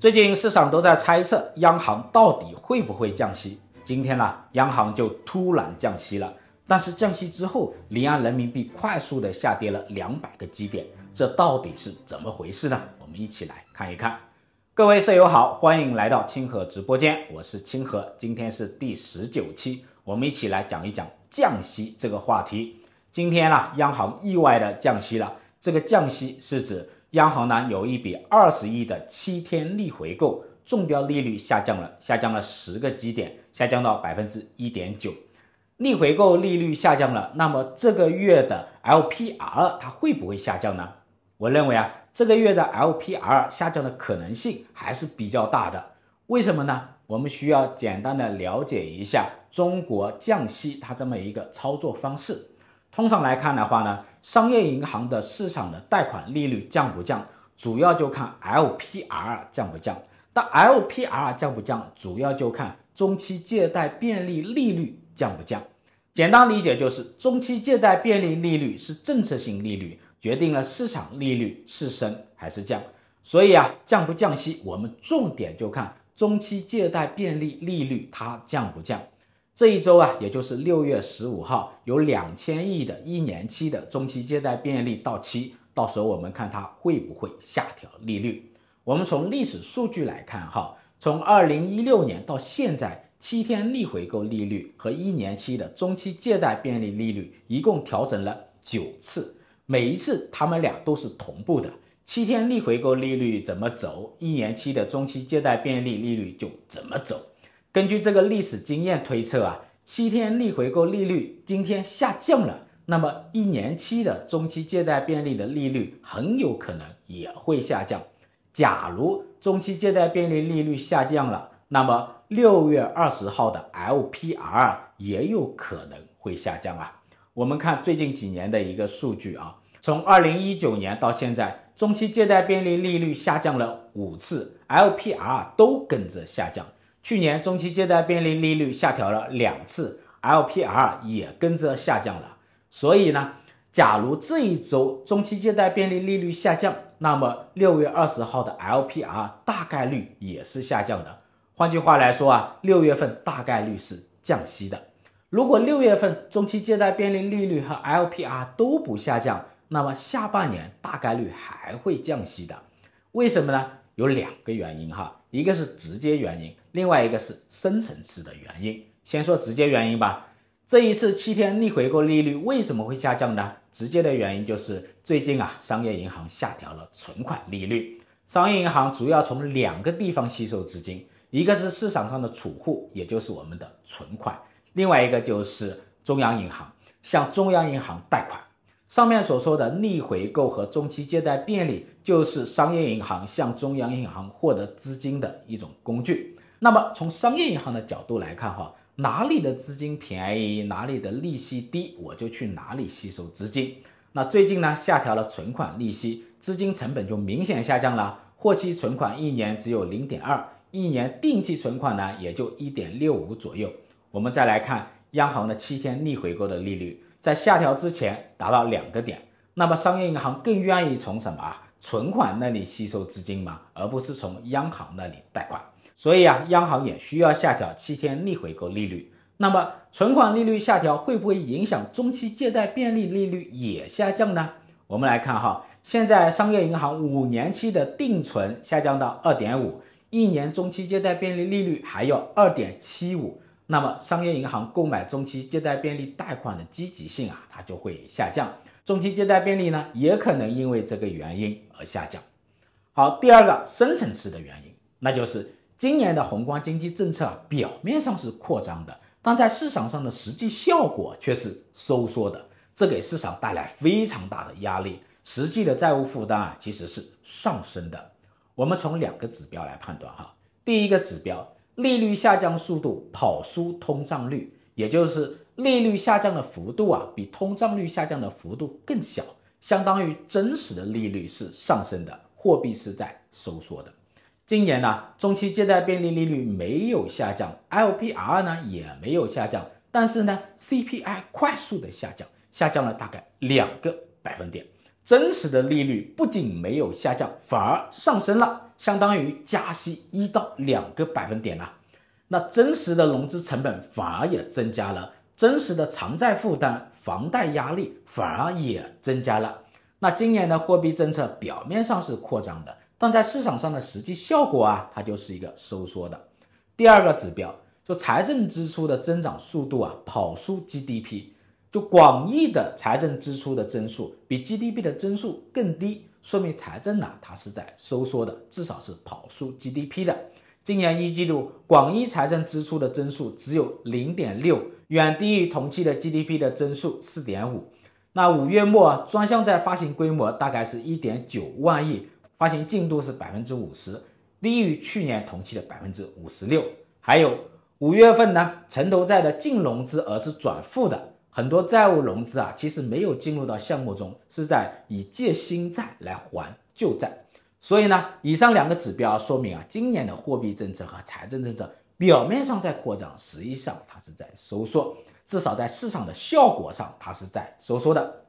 最近市场都在猜测央行到底会不会降息。今天呢，央行就突然降息了。但是降息之后，离岸人民币快速的下跌了两百个基点，这到底是怎么回事呢？我们一起来看一看。各位舍友好，欢迎来到清河直播间，我是清河，今天是第十九期，我们一起来讲一讲降息这个话题。今天呢，央行意外的降息了，这个降息是指。央行呢有一笔二十亿的七天逆回购，中标利率下降了，下降了十个基点，下降到百分之一点九。逆回购利率下降了，那么这个月的 LPR 它会不会下降呢？我认为啊，这个月的 LPR 下降的可能性还是比较大的。为什么呢？我们需要简单的了解一下中国降息它这么一个操作方式。通常来看的话呢，商业银行的市场的贷款利率降不降，主要就看 LPR 降不降。但 LPR 降不降，主要就看中期借贷便利利率降不降。简单理解就是，中期借贷便利利率是政策性利率，决定了市场利率是升还是降。所以啊，降不降息，我们重点就看中期借贷便利利率它降不降。这一周啊，也就是六月十五号，有两千亿的一年期的中期借贷便利到期，到时候我们看它会不会下调利率。我们从历史数据来看，哈，从二零一六年到现在，七天逆回购利率和一年期的中期借贷便利利率一共调整了九次，每一次他们俩都是同步的。七天逆回购利率怎么走，一年期的中期借贷便利利率就怎么走。根据这个历史经验推测啊，七天逆回购利率今天下降了，那么一年期的中期借贷便利的利率很有可能也会下降。假如中期借贷便利利率下降了，那么六月二十号的 LPR 也有可能会下降啊。我们看最近几年的一个数据啊，从二零一九年到现在，中期借贷便利利率下降了五次，LPR 都跟着下降。去年中期借贷便利利率下调了两次，LPR 也跟着下降了。所以呢，假如这一周中期借贷便利利率下降，那么六月二十号的 LPR 大概率也是下降的。换句话来说啊，六月份大概率是降息的。如果六月份中期借贷便利利率和 LPR 都不下降，那么下半年大概率还会降息的。为什么呢？有两个原因哈。一个是直接原因，另外一个是深层次的原因。先说直接原因吧。这一次七天逆回购利率为什么会下降呢？直接的原因就是最近啊，商业银行下调了存款利率。商业银行主要从两个地方吸收资金，一个是市场上的储户，也就是我们的存款；另外一个就是中央银行向中央银行贷款。上面所说的逆回购和中期借贷便利，就是商业银行向中央银行获得资金的一种工具。那么从商业银行的角度来看，哈，哪里的资金便宜，哪里的利息低，我就去哪里吸收资金。那最近呢，下调了存款利息，资金成本就明显下降了。活期存款一年只有零点二，一年定期存款呢也就一点六五左右。我们再来看央行的七天逆回购的利率。在下调之前达到两个点，那么商业银行更愿意从什么啊存款那里吸收资金嘛，而不是从央行那里贷款。所以啊，央行也需要下调七天逆回购利率。那么存款利率下调会不会影响中期借贷便利利率也下降呢？我们来看哈，现在商业银行五年期的定存下降到二点五，一年中期借贷便利利率还有二点七五。那么，商业银行购买中期借贷便利贷款的积极性啊，它就会下降。中期借贷便利呢，也可能因为这个原因而下降。好，第二个深层次的原因，那就是今年的宏观经济政策啊，表面上是扩张的，但在市场上的实际效果却是收缩的，这给市场带来非常大的压力。实际的债务负担啊，其实是上升的。我们从两个指标来判断哈，第一个指标。利率下降速度跑输通胀率，也就是利率下降的幅度啊，比通胀率下降的幅度更小，相当于真实的利率是上升的，货币是在收缩的。今年呢，中期借贷便利利率没有下降，LPR 呢也没有下降，但是呢，CPI 快速的下降，下降了大概两个百分点，真实的利率不仅没有下降，反而上升了，相当于加息一到两个百分点了。那真实的融资成本反而也增加了，真实的偿债负担、房贷压力反而也增加了。那今年的货币政策表面上是扩张的，但在市场上的实际效果啊，它就是一个收缩的。第二个指标，就财政支出的增长速度啊，跑输 GDP。就广义的财政支出的增速比 GDP 的增速更低，说明财政呢、它是在收缩的，至少是跑输 GDP 的。今年一季度广义财政支出的增速只有零点六，远低于同期的 GDP 的增速四点五。那五月末专项债发行规模大概是一点九万亿，发行进度是百分之五十，低于去年同期的百分之五十六。还有五月份呢，城投债的净融资额是转负的。很多债务融资啊，其实没有进入到项目中，是在以借新债来还旧债。所以呢，以上两个指标说明啊，今年的货币政策和财政政策表面上在扩张，实际上它是在收缩，至少在市场的效果上，它是在收缩的。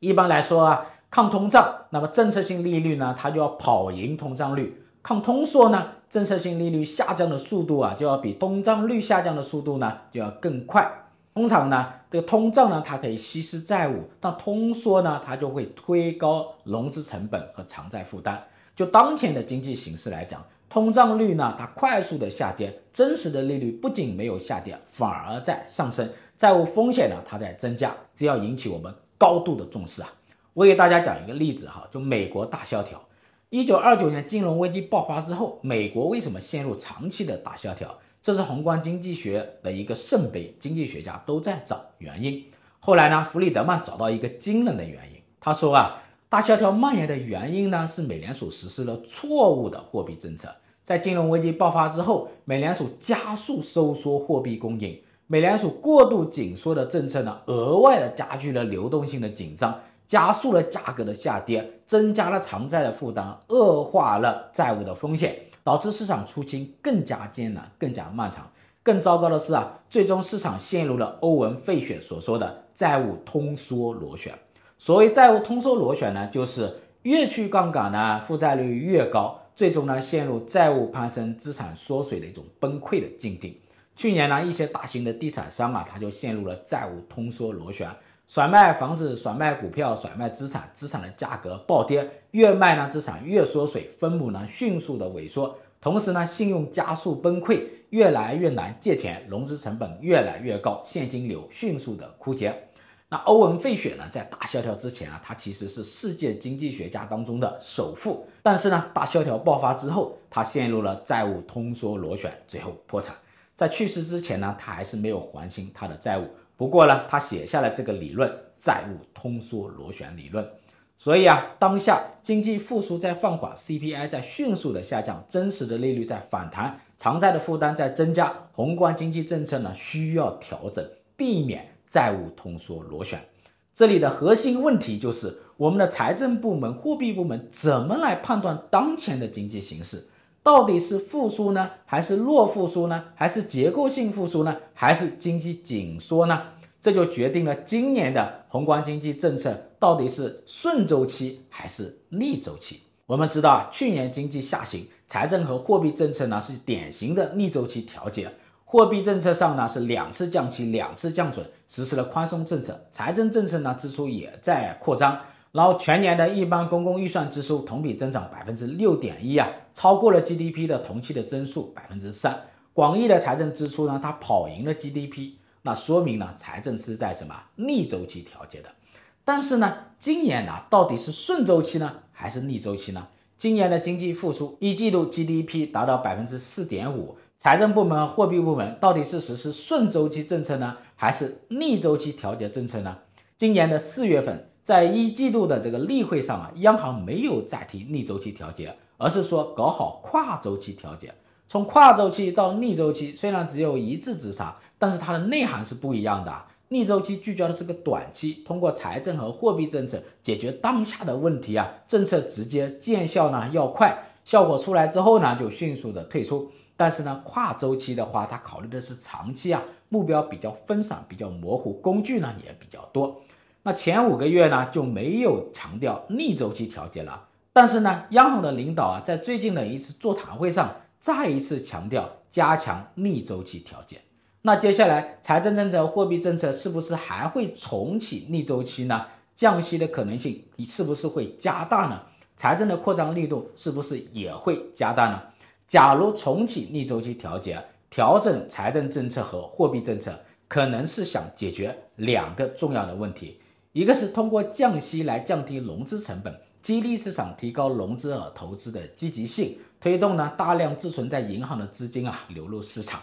一般来说啊，抗通胀，那么政策性利率呢，它就要跑赢通胀率；抗通缩呢，政策性利率下降的速度啊，就要比通胀率下降的速度呢，就要更快。通常呢，这个通胀呢，它可以稀释债务，但通缩呢，它就会推高融资成本和偿债负担。就当前的经济形势来讲，通胀率呢，它快速的下跌，真实的利率不仅没有下跌，反而在上升，债务风险呢，它在增加，这要引起我们高度的重视啊！我给大家讲一个例子哈，就美国大萧条，一九二九年金融危机爆发之后，美国为什么陷入长期的大萧条？这是宏观经济学的一个圣杯，经济学家都在找原因。后来呢，弗里德曼找到一个惊人的原因。他说啊，大萧条蔓延的原因呢，是美联储实施了错误的货币政策。在金融危机爆发之后，美联储加速收缩货币供应，美联储过度紧缩的政策呢，额外的加剧了流动性的紧张，加速了价格的下跌，增加了偿债的负担，恶化了债务的风险。导致市场出清更加艰难、更加漫长。更糟糕的是啊，最终市场陷入了欧文·费雪所说的债务通缩螺旋。所谓债务通缩螺旋呢，就是越去杠杆呢，负债率越高，最终呢陷入债务攀升、资产缩水的一种崩溃的境地。去年呢，一些大型的地产商啊，他就陷入了债务通缩螺旋。甩卖房子，甩卖股票，甩卖资产，资产的价格暴跌，越卖呢资产越缩水，分母呢迅速的萎缩，同时呢信用加速崩溃，越来越难借钱，融资成本越来越高，现金流迅速的枯竭。那欧文费雪呢，在大萧条之前啊，他其实是世界经济学家当中的首富，但是呢大萧条爆发之后，他陷入了债务通缩螺旋，最后破产。在去世之前呢，他还是没有还清他的债务。不过呢，他写下了这个理论——债务通缩螺旋理论。所以啊，当下经济复苏在放缓，CPI 在迅速的下降，真实的利率在反弹，偿债的负担在增加，宏观经济政策呢需要调整，避免债务通缩螺旋。这里的核心问题就是我们的财政部门、货币部门怎么来判断当前的经济形势？到底是复苏呢，还是弱复苏呢，还是结构性复苏呢，还是经济紧缩呢？这就决定了今年的宏观经济政策到底是顺周期还是逆周期。我们知道啊，去年经济下行，财政和货币政策呢是典型的逆周期调节。货币政策上呢是两次降息，两次降准，实施了宽松政策。财政政策呢支出也在扩张。然后全年的一般公共预算支出同比增长百分之六点一啊，超过了 GDP 的同期的增速百分之三。广义的财政支出呢，它跑赢了 GDP，那说明呢，财政是在什么逆周期调节的。但是呢，今年呢，到底是顺周期呢，还是逆周期呢？今年的经济复苏，一季度 GDP 达到百分之四点五，财政部门、货币部门到底是实施顺周期政策呢，还是逆周期调节政策呢？今年的四月份。在一季度的这个例会上啊，央行没有再提逆周期调节，而是说搞好跨周期调节。从跨周期到逆周期，虽然只有一字之差，但是它的内涵是不一样的。逆周期聚焦的是个短期，通过财政和货币政策解决当下的问题啊，政策直接见效呢要快，效果出来之后呢就迅速的退出。但是呢，跨周期的话，它考虑的是长期啊，目标比较分散，比较模糊，工具呢也比较多。那前五个月呢就没有强调逆周期调节了。但是呢，央行的领导啊，在最近的一次座谈会上，再一次强调加强逆周期调节。那接下来财政政策、货币政策是不是还会重启逆周期呢？降息的可能性是不是会加大呢？财政的扩张力度是不是也会加大呢？假如重启逆周期调节，调整财政政策和货币政策，可能是想解决两个重要的问题，一个是通过降息来降低融资成本，激励市场提高融资和投资的积极性，推动呢大量滞存在银行的资金啊流入市场。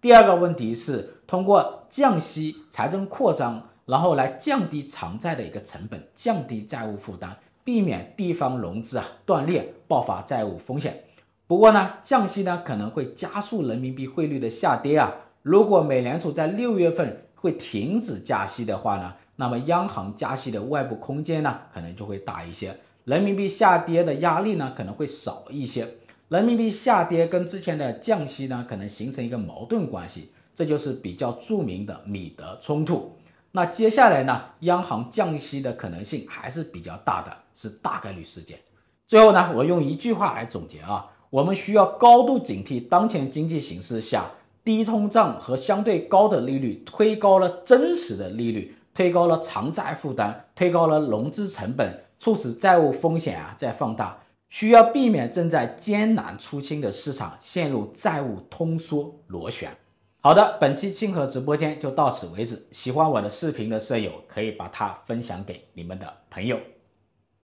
第二个问题是通过降息、财政扩张，然后来降低偿债的一个成本，降低债务负担，避免地方融资啊断裂，爆发债务风险。不过呢，降息呢可能会加速人民币汇率的下跌啊。如果美联储在六月份会停止加息的话呢，那么央行加息的外部空间呢可能就会大一些，人民币下跌的压力呢可能会少一些。人民币下跌跟之前的降息呢，可能形成一个矛盾关系，这就是比较著名的米德冲突。那接下来呢，央行降息的可能性还是比较大的，是大概率事件。最后呢，我用一句话来总结啊，我们需要高度警惕当前经济形势下低通胀和相对高的利率推高了真实的利率，推高了偿债负担，推高了融资成本，促使债务风险啊在放大。需要避免正在艰难出清的市场陷入债务通缩螺旋。好的，本期清河直播间就到此为止。喜欢我的视频的舍友可以把它分享给你们的朋友。